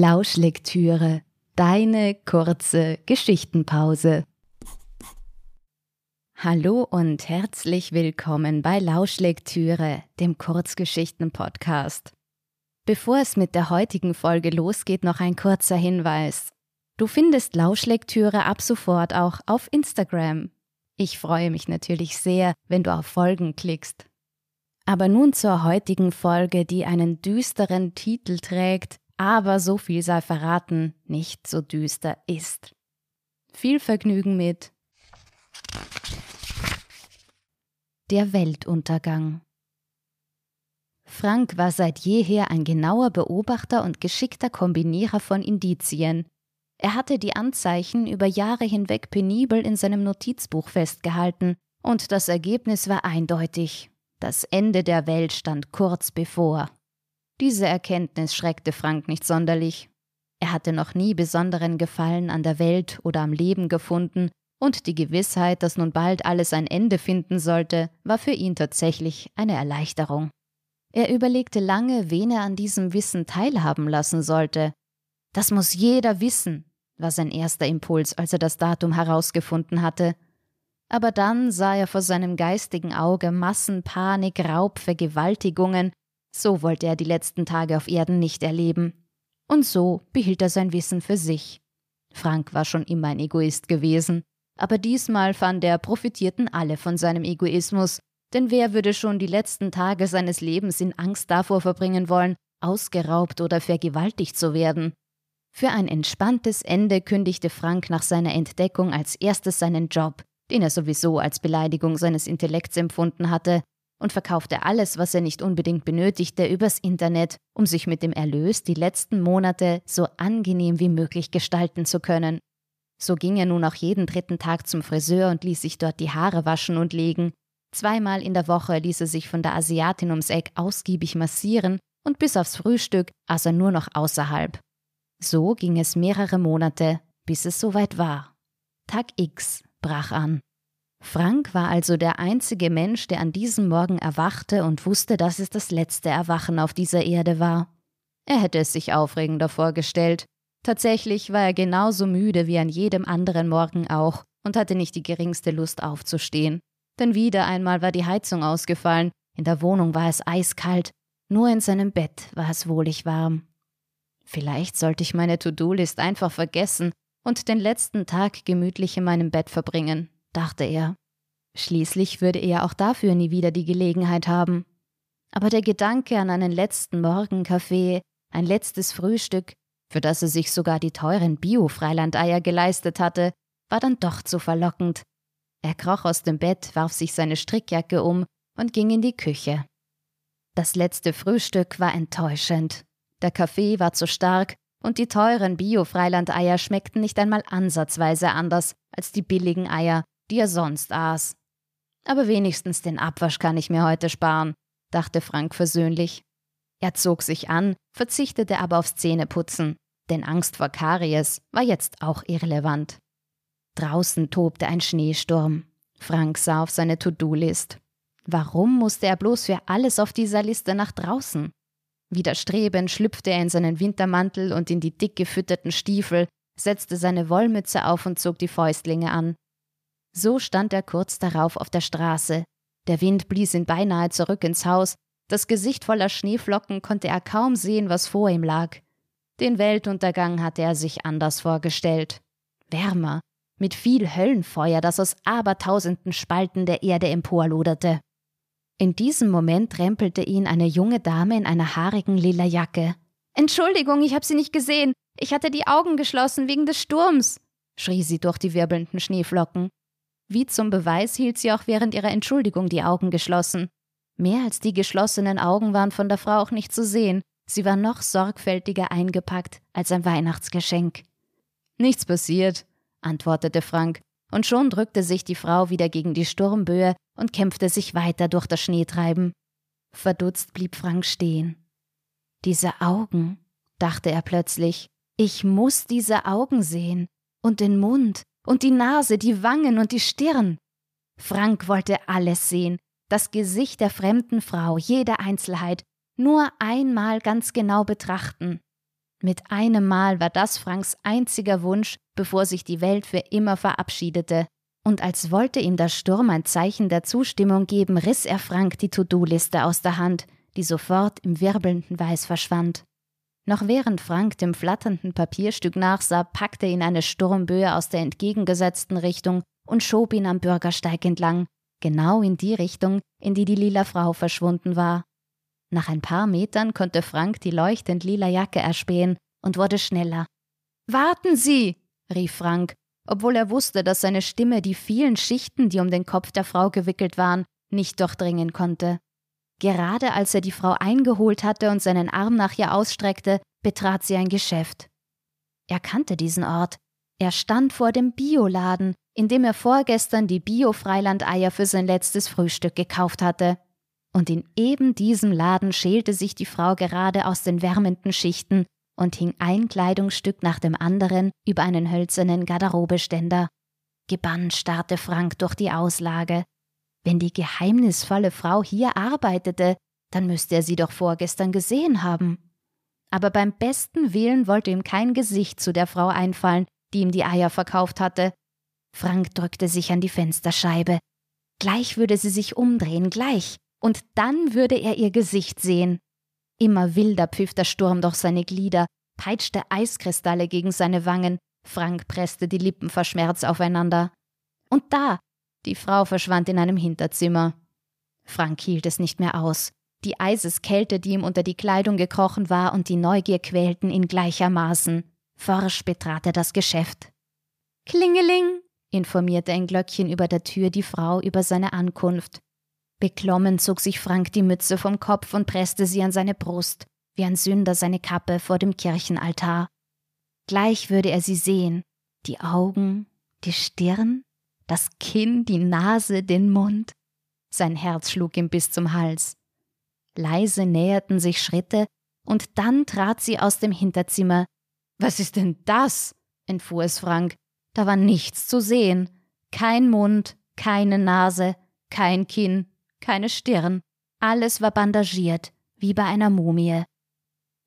Lauschlektüre, deine kurze Geschichtenpause. Hallo und herzlich willkommen bei Lauschlektüre, dem Kurzgeschichten-Podcast. Bevor es mit der heutigen Folge losgeht, noch ein kurzer Hinweis. Du findest Lauschlektüre ab sofort auch auf Instagram. Ich freue mich natürlich sehr, wenn du auf Folgen klickst. Aber nun zur heutigen Folge, die einen düsteren Titel trägt, aber so viel sei verraten, nicht so düster ist. Viel Vergnügen mit Der Weltuntergang. Frank war seit jeher ein genauer Beobachter und geschickter Kombinierer von Indizien. Er hatte die Anzeichen über Jahre hinweg penibel in seinem Notizbuch festgehalten, und das Ergebnis war eindeutig. Das Ende der Welt stand kurz bevor. Diese Erkenntnis schreckte Frank nicht sonderlich. Er hatte noch nie besonderen Gefallen an der Welt oder am Leben gefunden, und die Gewissheit, dass nun bald alles ein Ende finden sollte, war für ihn tatsächlich eine Erleichterung. Er überlegte lange, wen er an diesem Wissen teilhaben lassen sollte. Das muss jeder wissen, war sein erster Impuls, als er das Datum herausgefunden hatte. Aber dann sah er vor seinem geistigen Auge Massenpanik, Raub, Vergewaltigungen so wollte er die letzten Tage auf Erden nicht erleben. Und so behielt er sein Wissen für sich. Frank war schon immer ein Egoist gewesen, aber diesmal fand er, profitierten alle von seinem Egoismus, denn wer würde schon die letzten Tage seines Lebens in Angst davor verbringen wollen, ausgeraubt oder vergewaltigt zu werden? Für ein entspanntes Ende kündigte Frank nach seiner Entdeckung als erstes seinen Job, den er sowieso als Beleidigung seines Intellekts empfunden hatte, und verkaufte alles, was er nicht unbedingt benötigte, übers Internet, um sich mit dem Erlös die letzten Monate so angenehm wie möglich gestalten zu können. So ging er nun auch jeden dritten Tag zum Friseur und ließ sich dort die Haare waschen und legen. Zweimal in der Woche ließ er sich von der Asiatin ums Eck ausgiebig massieren und bis aufs Frühstück aß er nur noch außerhalb. So ging es mehrere Monate, bis es soweit war. Tag X brach an. Frank war also der einzige Mensch, der an diesem Morgen erwachte und wusste, dass es das letzte Erwachen auf dieser Erde war. Er hätte es sich aufregender vorgestellt. Tatsächlich war er genauso müde wie an jedem anderen Morgen auch und hatte nicht die geringste Lust aufzustehen. Denn wieder einmal war die Heizung ausgefallen, in der Wohnung war es eiskalt, nur in seinem Bett war es wohlig warm. Vielleicht sollte ich meine To-Do-List einfach vergessen und den letzten Tag gemütlich in meinem Bett verbringen, dachte er. Schließlich würde er auch dafür nie wieder die Gelegenheit haben. Aber der Gedanke an einen letzten Morgenkaffee, ein letztes Frühstück, für das er sich sogar die teuren Bio-Freilandeier geleistet hatte, war dann doch zu verlockend. Er kroch aus dem Bett, warf sich seine Strickjacke um und ging in die Küche. Das letzte Frühstück war enttäuschend. Der Kaffee war zu stark und die teuren Bio-Freilandeier schmeckten nicht einmal ansatzweise anders als die billigen Eier, die er sonst aß. Aber wenigstens den Abwasch kann ich mir heute sparen, dachte Frank versöhnlich. Er zog sich an, verzichtete aber aufs Zähneputzen, denn Angst vor Karies war jetzt auch irrelevant. Draußen tobte ein Schneesturm. Frank sah auf seine To-Do-List. Warum musste er bloß für alles auf dieser Liste nach draußen? Widerstrebend schlüpfte er in seinen Wintermantel und in die dick gefütterten Stiefel, setzte seine Wollmütze auf und zog die Fäustlinge an. So stand er kurz darauf auf der Straße. Der Wind blies ihn beinahe zurück ins Haus, das Gesicht voller Schneeflocken konnte er kaum sehen, was vor ihm lag. Den Weltuntergang hatte er sich anders vorgestellt. Wärmer, mit viel Höllenfeuer, das aus abertausenden Spalten der Erde emporloderte. In diesem Moment trempelte ihn eine junge Dame in einer haarigen lila Jacke. Entschuldigung, ich habe Sie nicht gesehen. Ich hatte die Augen geschlossen wegen des Sturms, schrie sie durch die wirbelnden Schneeflocken. Wie zum Beweis hielt sie auch während ihrer Entschuldigung die Augen geschlossen. Mehr als die geschlossenen Augen waren von der Frau auch nicht zu sehen, sie war noch sorgfältiger eingepackt als ein Weihnachtsgeschenk. Nichts passiert, antwortete Frank, und schon drückte sich die Frau wieder gegen die Sturmböe und kämpfte sich weiter durch das Schneetreiben. Verdutzt blieb Frank stehen. Diese Augen, dachte er plötzlich, ich muss diese Augen sehen. Und den Mund und die Nase, die Wangen und die Stirn. Frank wollte alles sehen, das Gesicht der fremden Frau, jede Einzelheit, nur einmal ganz genau betrachten. Mit einem Mal war das Franks einziger Wunsch, bevor sich die Welt für immer verabschiedete. Und als wollte ihm der Sturm ein Zeichen der Zustimmung geben, riss er Frank die To-Do-Liste aus der Hand, die sofort im wirbelnden Weiß verschwand. Noch während Frank dem flatternden Papierstück nachsah, packte ihn eine Sturmböe aus der entgegengesetzten Richtung und schob ihn am Bürgersteig entlang, genau in die Richtung, in die die lila Frau verschwunden war. Nach ein paar Metern konnte Frank die leuchtend lila Jacke erspähen und wurde schneller. Warten Sie! rief Frank, obwohl er wusste, dass seine Stimme die vielen Schichten, die um den Kopf der Frau gewickelt waren, nicht durchdringen konnte. Gerade als er die Frau eingeholt hatte und seinen Arm nach ihr ausstreckte, betrat sie ein Geschäft. Er kannte diesen Ort. Er stand vor dem Bioladen, in dem er vorgestern die Bio-Freilandeier für sein letztes Frühstück gekauft hatte und in eben diesem Laden schälte sich die Frau gerade aus den wärmenden Schichten und hing ein Kleidungsstück nach dem anderen über einen hölzernen Garderobeständer. Gebannt starrte Frank durch die Auslage. Wenn die geheimnisvolle Frau hier arbeitete, dann müsste er sie doch vorgestern gesehen haben. Aber beim besten Willen wollte ihm kein Gesicht zu der Frau einfallen, die ihm die Eier verkauft hatte. Frank drückte sich an die Fensterscheibe. Gleich würde sie sich umdrehen, gleich und dann würde er ihr Gesicht sehen. Immer wilder pfiff der Sturm durch seine Glieder, peitschte Eiskristalle gegen seine Wangen, Frank presste die Lippen verschmerzt aufeinander. Und da, die Frau verschwand in einem Hinterzimmer. Frank hielt es nicht mehr aus. Die Eiseskälte, die ihm unter die Kleidung gekrochen war, und die Neugier quälten ihn gleichermaßen. Forsch betrat er das Geschäft. Klingeling, informierte ein Glöckchen über der Tür die Frau über seine Ankunft. Beklommen zog sich Frank die Mütze vom Kopf und presste sie an seine Brust, wie ein Sünder seine Kappe vor dem Kirchenaltar. Gleich würde er sie sehen, die Augen, die Stirn, das Kinn, die Nase, den Mund. Sein Herz schlug ihm bis zum Hals. Leise näherten sich Schritte, und dann trat sie aus dem Hinterzimmer. Was ist denn das? entfuhr es Frank. Da war nichts zu sehen. Kein Mund, keine Nase, kein Kinn, keine Stirn. Alles war bandagiert, wie bei einer Mumie.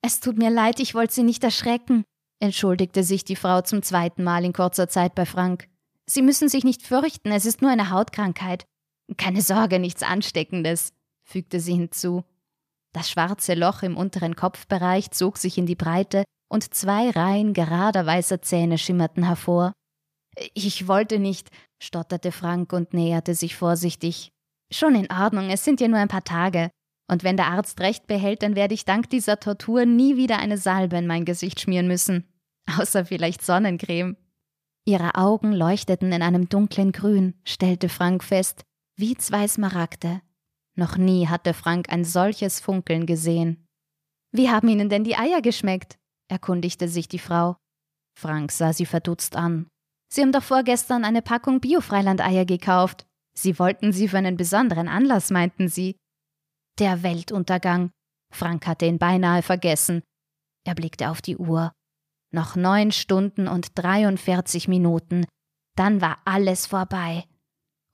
Es tut mir leid, ich wollte Sie nicht erschrecken, entschuldigte sich die Frau zum zweiten Mal in kurzer Zeit bei Frank. Sie müssen sich nicht fürchten, es ist nur eine Hautkrankheit. Keine Sorge, nichts Ansteckendes, fügte sie hinzu. Das schwarze Loch im unteren Kopfbereich zog sich in die Breite und zwei Reihen gerader weißer Zähne schimmerten hervor. Ich wollte nicht, stotterte Frank und näherte sich vorsichtig. Schon in Ordnung, es sind ja nur ein paar Tage. Und wenn der Arzt recht behält, dann werde ich dank dieser Tortur nie wieder eine Salbe in mein Gesicht schmieren müssen. Außer vielleicht Sonnencreme. Ihre Augen leuchteten in einem dunklen Grün, stellte Frank fest, wie zwei Smaragde. Noch nie hatte Frank ein solches Funkeln gesehen. Wie haben Ihnen denn die Eier geschmeckt? erkundigte sich die Frau. Frank sah sie verdutzt an. Sie haben doch vorgestern eine Packung Biofreilandeier gekauft. Sie wollten sie für einen besonderen Anlass, meinten sie. Der Weltuntergang. Frank hatte ihn beinahe vergessen. Er blickte auf die Uhr. Noch neun Stunden und 43 Minuten. Dann war alles vorbei.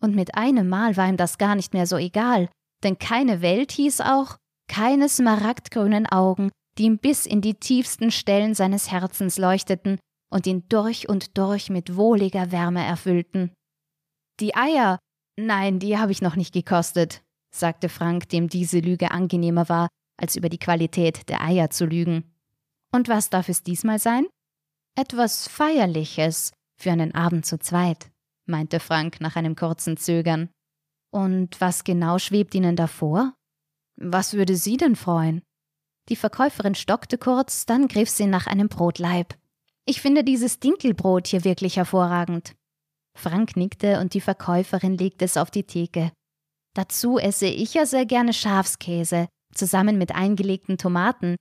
Und mit einem Mal war ihm das gar nicht mehr so egal, denn keine Welt hieß auch, keine smaragdgrünen Augen, die ihm bis in die tiefsten Stellen seines Herzens leuchteten und ihn durch und durch mit wohliger Wärme erfüllten. Die Eier, Nein, die habe ich noch nicht gekostet, sagte Frank, dem diese Lüge angenehmer war, als über die Qualität der Eier zu lügen. Und was darf es diesmal sein? Etwas Feierliches für einen Abend zu zweit, meinte Frank nach einem kurzen Zögern. Und was genau schwebt Ihnen davor? Was würde Sie denn freuen? Die Verkäuferin stockte kurz, dann griff sie nach einem Brotleib. Ich finde dieses Dinkelbrot hier wirklich hervorragend. Frank nickte und die Verkäuferin legte es auf die Theke. Dazu esse ich ja sehr gerne Schafskäse, zusammen mit eingelegten Tomaten.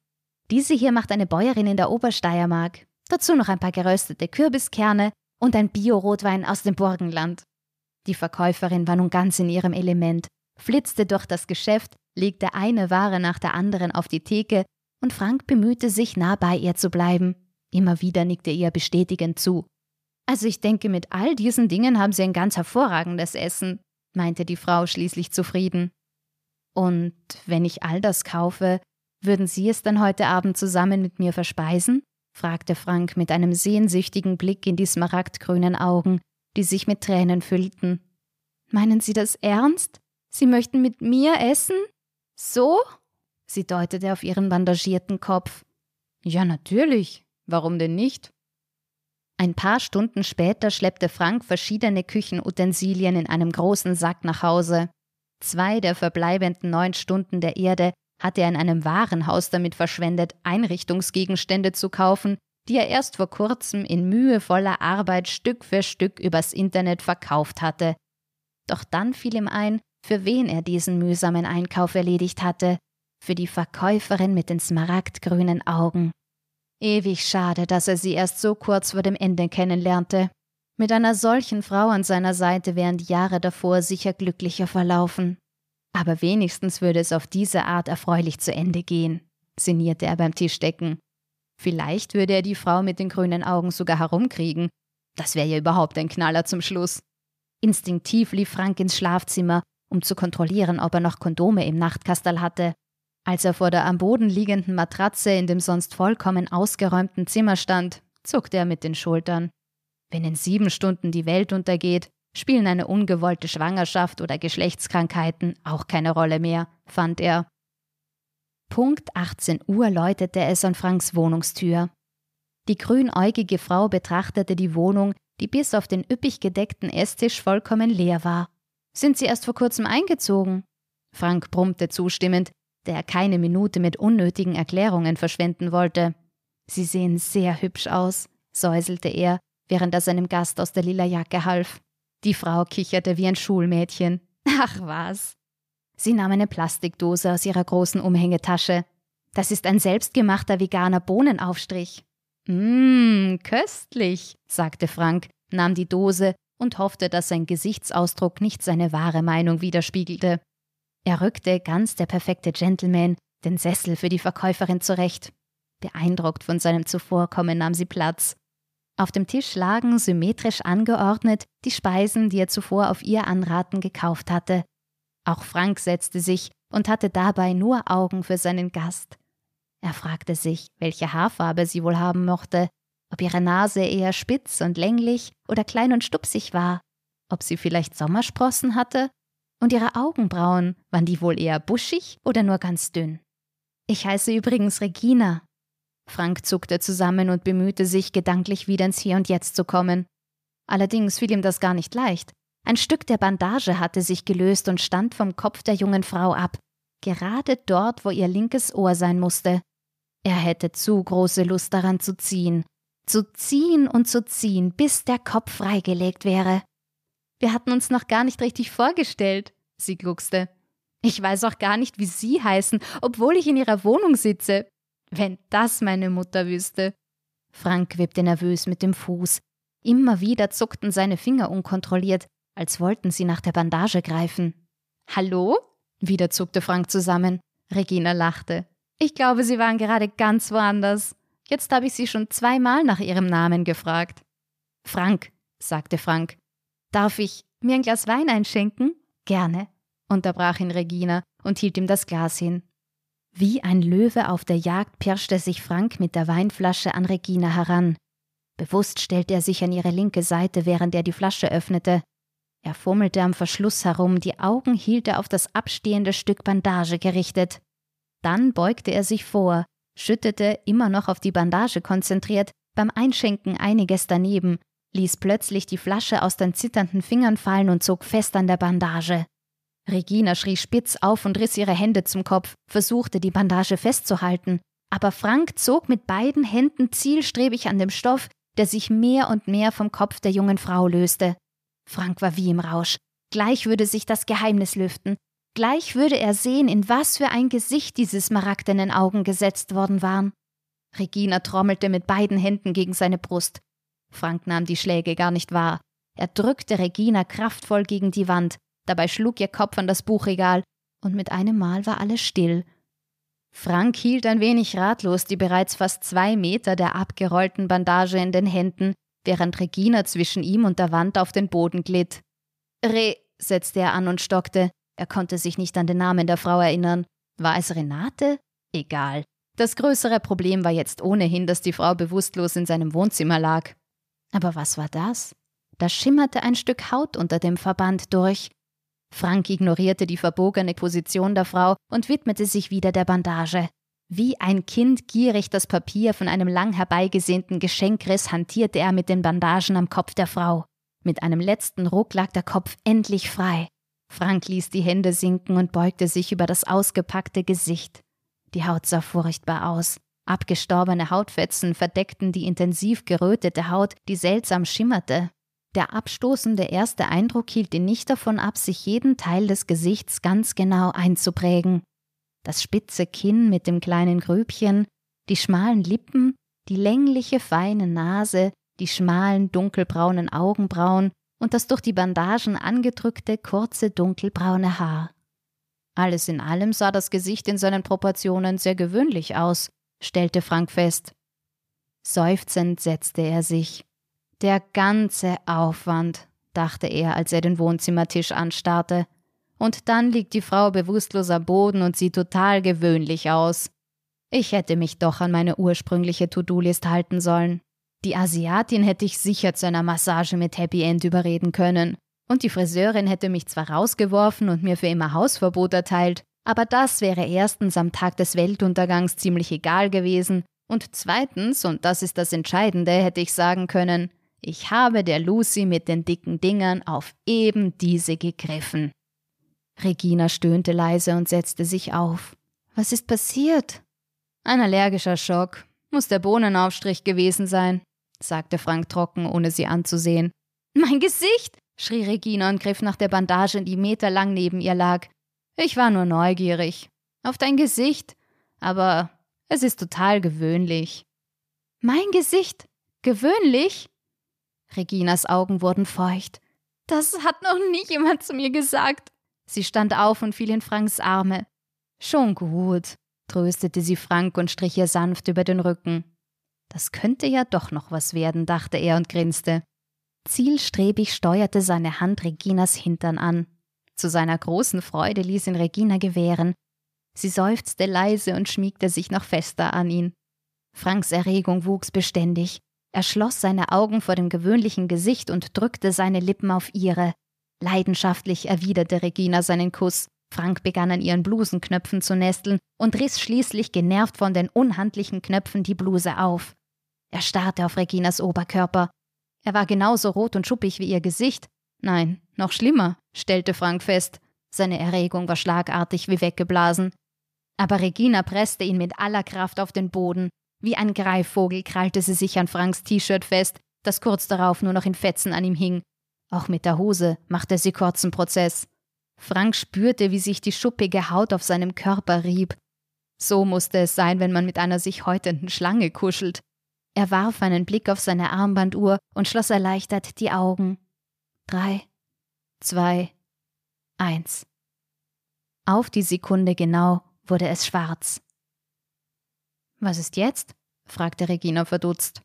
Diese hier macht eine Bäuerin in der Obersteiermark. Dazu noch ein paar geröstete Kürbiskerne und ein Bio-Rotwein aus dem Burgenland. Die Verkäuferin war nun ganz in ihrem Element, flitzte durch das Geschäft, legte eine Ware nach der anderen auf die Theke und Frank bemühte sich, nah bei ihr zu bleiben. Immer wieder nickte ihr bestätigend zu. Also ich denke, mit all diesen Dingen haben Sie ein ganz hervorragendes Essen, meinte die Frau schließlich zufrieden. Und wenn ich all das kaufe, würden Sie es dann heute Abend zusammen mit mir verspeisen? fragte Frank mit einem sehnsüchtigen Blick in die smaragdgrünen Augen, die sich mit Tränen füllten. Meinen Sie das ernst? Sie möchten mit mir essen? So? Sie deutete auf ihren bandagierten Kopf. Ja, natürlich. Warum denn nicht? Ein paar Stunden später schleppte Frank verschiedene Küchenutensilien in einem großen Sack nach Hause. Zwei der verbleibenden neun Stunden der Erde hatte er in einem Warenhaus damit verschwendet, Einrichtungsgegenstände zu kaufen, die er erst vor kurzem in mühevoller Arbeit Stück für Stück übers Internet verkauft hatte. Doch dann fiel ihm ein, für wen er diesen mühsamen Einkauf erledigt hatte, für die Verkäuferin mit den smaragdgrünen Augen. Ewig schade, dass er sie erst so kurz vor dem Ende kennenlernte. Mit einer solchen Frau an seiner Seite wären die Jahre davor sicher glücklicher verlaufen. Aber wenigstens würde es auf diese Art erfreulich zu Ende gehen, sinnierte er beim Tischdecken. Vielleicht würde er die Frau mit den grünen Augen sogar herumkriegen. Das wäre ja überhaupt ein Knaller zum Schluss. Instinktiv lief Frank ins Schlafzimmer, um zu kontrollieren, ob er noch Kondome im Nachtkastel hatte. Als er vor der am Boden liegenden Matratze in dem sonst vollkommen ausgeräumten Zimmer stand, zuckte er mit den Schultern. Wenn in sieben Stunden die Welt untergeht, spielen eine ungewollte Schwangerschaft oder Geschlechtskrankheiten auch keine Rolle mehr, fand er. Punkt 18 Uhr läutete es an Franks Wohnungstür. Die grünäugige Frau betrachtete die Wohnung, die bis auf den üppig gedeckten Esstisch vollkommen leer war. Sind Sie erst vor kurzem eingezogen? Frank brummte zustimmend, der keine Minute mit unnötigen Erklärungen verschwenden wollte. Sie sehen sehr hübsch aus, säuselte er, während er seinem Gast aus der lila Jacke half. Die Frau kicherte wie ein Schulmädchen. Ach was. Sie nahm eine Plastikdose aus ihrer großen Umhängetasche. Das ist ein selbstgemachter veganer Bohnenaufstrich. Mmm, köstlich, sagte Frank, nahm die Dose und hoffte, dass sein Gesichtsausdruck nicht seine wahre Meinung widerspiegelte. Er rückte, ganz der perfekte Gentleman, den Sessel für die Verkäuferin zurecht. Beeindruckt von seinem Zuvorkommen nahm sie Platz. Auf dem Tisch lagen, symmetrisch angeordnet, die Speisen, die er zuvor auf ihr Anraten gekauft hatte. Auch Frank setzte sich und hatte dabei nur Augen für seinen Gast. Er fragte sich, welche Haarfarbe sie wohl haben mochte, ob ihre Nase eher spitz und länglich oder klein und stupsig war, ob sie vielleicht Sommersprossen hatte, und ihre Augenbrauen, waren die wohl eher buschig oder nur ganz dünn? Ich heiße übrigens Regina, Frank zuckte zusammen und bemühte sich, gedanklich wieder ins Hier und Jetzt zu kommen. Allerdings fiel ihm das gar nicht leicht. Ein Stück der Bandage hatte sich gelöst und stand vom Kopf der jungen Frau ab, gerade dort, wo ihr linkes Ohr sein musste. Er hätte zu große Lust daran zu ziehen, zu ziehen und zu ziehen, bis der Kopf freigelegt wäre. Wir hatten uns noch gar nicht richtig vorgestellt, sie gluckste. Ich weiß auch gar nicht, wie Sie heißen, obwohl ich in Ihrer Wohnung sitze. Wenn das meine Mutter wüsste. Frank wippte nervös mit dem Fuß. Immer wieder zuckten seine Finger unkontrolliert, als wollten sie nach der Bandage greifen. Hallo? Wieder zuckte Frank zusammen. Regina lachte. Ich glaube, Sie waren gerade ganz woanders. Jetzt habe ich Sie schon zweimal nach Ihrem Namen gefragt. Frank, sagte Frank. Darf ich mir ein Glas Wein einschenken? Gerne, unterbrach ihn Regina und hielt ihm das Glas hin. Wie ein Löwe auf der Jagd pirschte sich Frank mit der Weinflasche an Regina heran. Bewusst stellte er sich an ihre linke Seite, während er die Flasche öffnete. Er fummelte am Verschluss herum, die Augen hielt er auf das abstehende Stück Bandage gerichtet. Dann beugte er sich vor, schüttete, immer noch auf die Bandage konzentriert, beim Einschenken einiges daneben, ließ plötzlich die Flasche aus den zitternden Fingern fallen und zog fest an der Bandage. Regina schrie spitz auf und riss ihre Hände zum Kopf, versuchte die Bandage festzuhalten. Aber Frank zog mit beiden Händen zielstrebig an dem Stoff, der sich mehr und mehr vom Kopf der jungen Frau löste. Frank war wie im Rausch. Gleich würde sich das Geheimnis lüften. Gleich würde er sehen, in was für ein Gesicht diese smaragdenen Augen gesetzt worden waren. Regina trommelte mit beiden Händen gegen seine Brust. Frank nahm die Schläge gar nicht wahr. Er drückte Regina kraftvoll gegen die Wand, Dabei schlug ihr Kopf an das Buchregal, und mit einem Mal war alles still. Frank hielt ein wenig ratlos die bereits fast zwei Meter der abgerollten Bandage in den Händen, während Regina zwischen ihm und der Wand auf den Boden glitt. Re, setzte er an und stockte. Er konnte sich nicht an den Namen der Frau erinnern. War es Renate? Egal. Das größere Problem war jetzt ohnehin, dass die Frau bewusstlos in seinem Wohnzimmer lag. Aber was war das? Da schimmerte ein Stück Haut unter dem Verband durch. Frank ignorierte die verbogene Position der Frau und widmete sich wieder der Bandage. Wie ein Kind gierig das Papier von einem lang herbeigesehnten Geschenk riss, hantierte er mit den Bandagen am Kopf der Frau. Mit einem letzten Ruck lag der Kopf endlich frei. Frank ließ die Hände sinken und beugte sich über das ausgepackte Gesicht. Die Haut sah furchtbar aus. Abgestorbene Hautfetzen verdeckten die intensiv gerötete Haut, die seltsam schimmerte. Der abstoßende erste Eindruck hielt ihn nicht davon ab, sich jeden Teil des Gesichts ganz genau einzuprägen das spitze Kinn mit dem kleinen Grübchen, die schmalen Lippen, die längliche feine Nase, die schmalen dunkelbraunen Augenbrauen und das durch die Bandagen angedrückte kurze dunkelbraune Haar. Alles in allem sah das Gesicht in seinen Proportionen sehr gewöhnlich aus, stellte Frank fest. Seufzend setzte er sich. Der ganze Aufwand, dachte er, als er den Wohnzimmertisch anstarrte. Und dann liegt die Frau bewusstlos am Boden und sieht total gewöhnlich aus. Ich hätte mich doch an meine ursprüngliche To-Do-List halten sollen. Die Asiatin hätte ich sicher zu einer Massage mit Happy End überreden können. Und die Friseurin hätte mich zwar rausgeworfen und mir für immer Hausverbot erteilt, aber das wäre erstens am Tag des Weltuntergangs ziemlich egal gewesen, und zweitens, und das ist das Entscheidende, hätte ich sagen können, ich habe der Lucy mit den dicken Dingern auf eben diese gegriffen. Regina stöhnte leise und setzte sich auf. Was ist passiert? Ein allergischer Schock. Muss der Bohnenaufstrich gewesen sein, sagte Frank trocken, ohne sie anzusehen. Mein Gesicht! schrie Regina und griff nach der Bandage, die meterlang neben ihr lag. Ich war nur neugierig. Auf dein Gesicht. Aber es ist total gewöhnlich. Mein Gesicht? Gewöhnlich? Reginas Augen wurden feucht. Das hat noch nie jemand zu mir gesagt. Sie stand auf und fiel in Franks Arme. Schon gut, tröstete sie Frank und strich ihr sanft über den Rücken. Das könnte ja doch noch was werden, dachte er und grinste. Zielstrebig steuerte seine Hand Reginas Hintern an. Zu seiner großen Freude ließ ihn Regina gewähren. Sie seufzte leise und schmiegte sich noch fester an ihn. Franks Erregung wuchs beständig. Er schloss seine Augen vor dem gewöhnlichen Gesicht und drückte seine Lippen auf ihre. Leidenschaftlich erwiderte Regina seinen Kuss. Frank begann an ihren Blusenknöpfen zu nesteln und riss schließlich genervt von den unhandlichen Knöpfen die Bluse auf. Er starrte auf Reginas Oberkörper. Er war genauso rot und schuppig wie ihr Gesicht. Nein, noch schlimmer, stellte Frank fest. Seine Erregung war schlagartig wie weggeblasen. Aber Regina presste ihn mit aller Kraft auf den Boden. Wie ein Greifvogel krallte sie sich an Franks T-Shirt fest, das kurz darauf nur noch in Fetzen an ihm hing. Auch mit der Hose machte sie kurzen Prozess. Frank spürte, wie sich die schuppige Haut auf seinem Körper rieb. So musste es sein, wenn man mit einer sich häutenden Schlange kuschelt. Er warf einen Blick auf seine Armbanduhr und schloss erleichtert die Augen. Drei, zwei, eins. Auf die Sekunde genau wurde es schwarz. Was ist jetzt? fragte Regina verdutzt.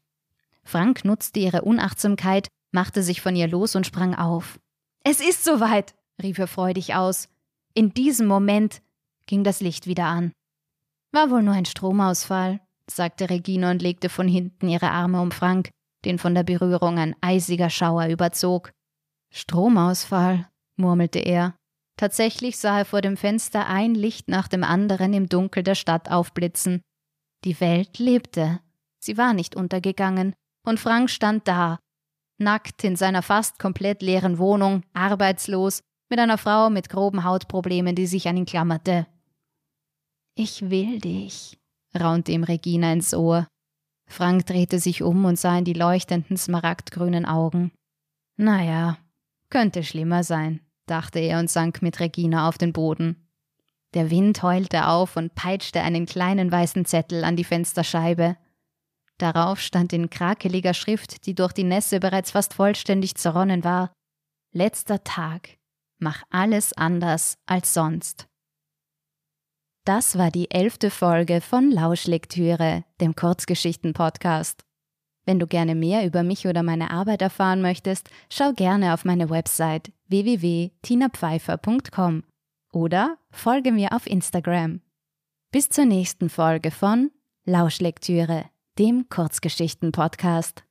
Frank nutzte ihre Unachtsamkeit, machte sich von ihr los und sprang auf. Es ist soweit, rief er freudig aus. In diesem Moment ging das Licht wieder an. War wohl nur ein Stromausfall, sagte Regina und legte von hinten ihre Arme um Frank, den von der Berührung ein eisiger Schauer überzog. Stromausfall, murmelte er. Tatsächlich sah er vor dem Fenster ein Licht nach dem anderen im Dunkel der Stadt aufblitzen. Die Welt lebte. Sie war nicht untergegangen, und Frank stand da, nackt in seiner fast komplett leeren Wohnung, arbeitslos, mit einer Frau mit groben Hautproblemen, die sich an ihn klammerte. Ich will dich, raunte ihm Regina ins Ohr. Frank drehte sich um und sah in die leuchtenden smaragdgrünen Augen. Naja, könnte schlimmer sein, dachte er und sank mit Regina auf den Boden. Der Wind heulte auf und peitschte einen kleinen weißen Zettel an die Fensterscheibe. Darauf stand in krakeliger Schrift, die durch die Nässe bereits fast vollständig zerronnen war Letzter Tag. Mach alles anders als sonst. Das war die elfte Folge von Lauschlektüre, dem Kurzgeschichten-Podcast. Wenn du gerne mehr über mich oder meine Arbeit erfahren möchtest, schau gerne auf meine Website www.tinapfeifer.com oder folge mir auf Instagram. Bis zur nächsten Folge von Lauschlektüre, dem Kurzgeschichten-Podcast.